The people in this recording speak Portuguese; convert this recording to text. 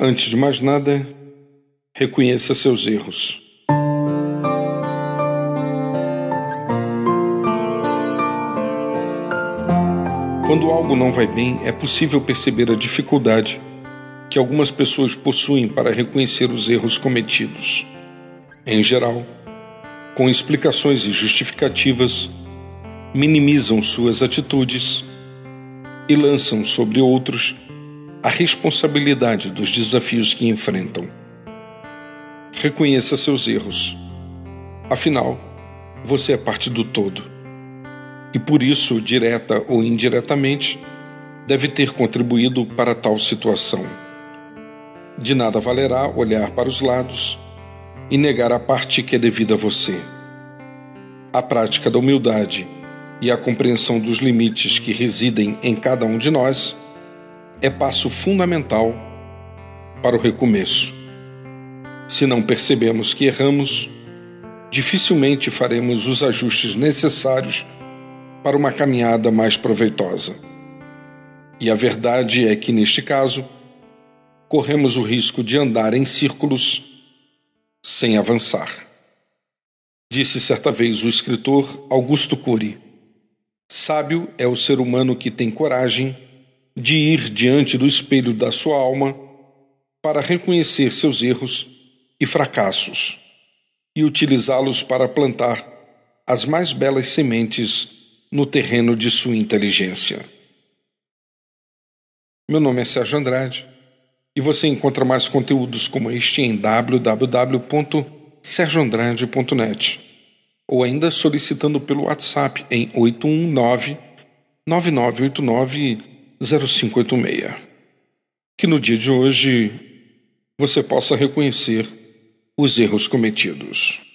Antes de mais nada, reconheça seus erros. Quando algo não vai bem, é possível perceber a dificuldade que algumas pessoas possuem para reconhecer os erros cometidos. Em geral, com explicações e justificativas, minimizam suas atitudes e lançam sobre outros a responsabilidade dos desafios que enfrentam. Reconheça seus erros. Afinal, você é parte do todo. E por isso, direta ou indiretamente, deve ter contribuído para tal situação. De nada valerá olhar para os lados e negar a parte que é devida a você. A prática da humildade e a compreensão dos limites que residem em cada um de nós é passo fundamental para o recomeço. Se não percebemos que erramos, dificilmente faremos os ajustes necessários para uma caminhada mais proveitosa. E a verdade é que, neste caso, corremos o risco de andar em círculos sem avançar. Disse certa vez o escritor Augusto Cury: Sábio é o ser humano que tem coragem de ir diante do espelho da sua alma para reconhecer seus erros e fracassos e utilizá-los para plantar as mais belas sementes no terreno de sua inteligência. Meu nome é Sérgio Andrade e você encontra mais conteúdos como este em www.sergioandrade.net ou ainda solicitando pelo WhatsApp em 819 9989 0586. Que no dia de hoje você possa reconhecer os erros cometidos.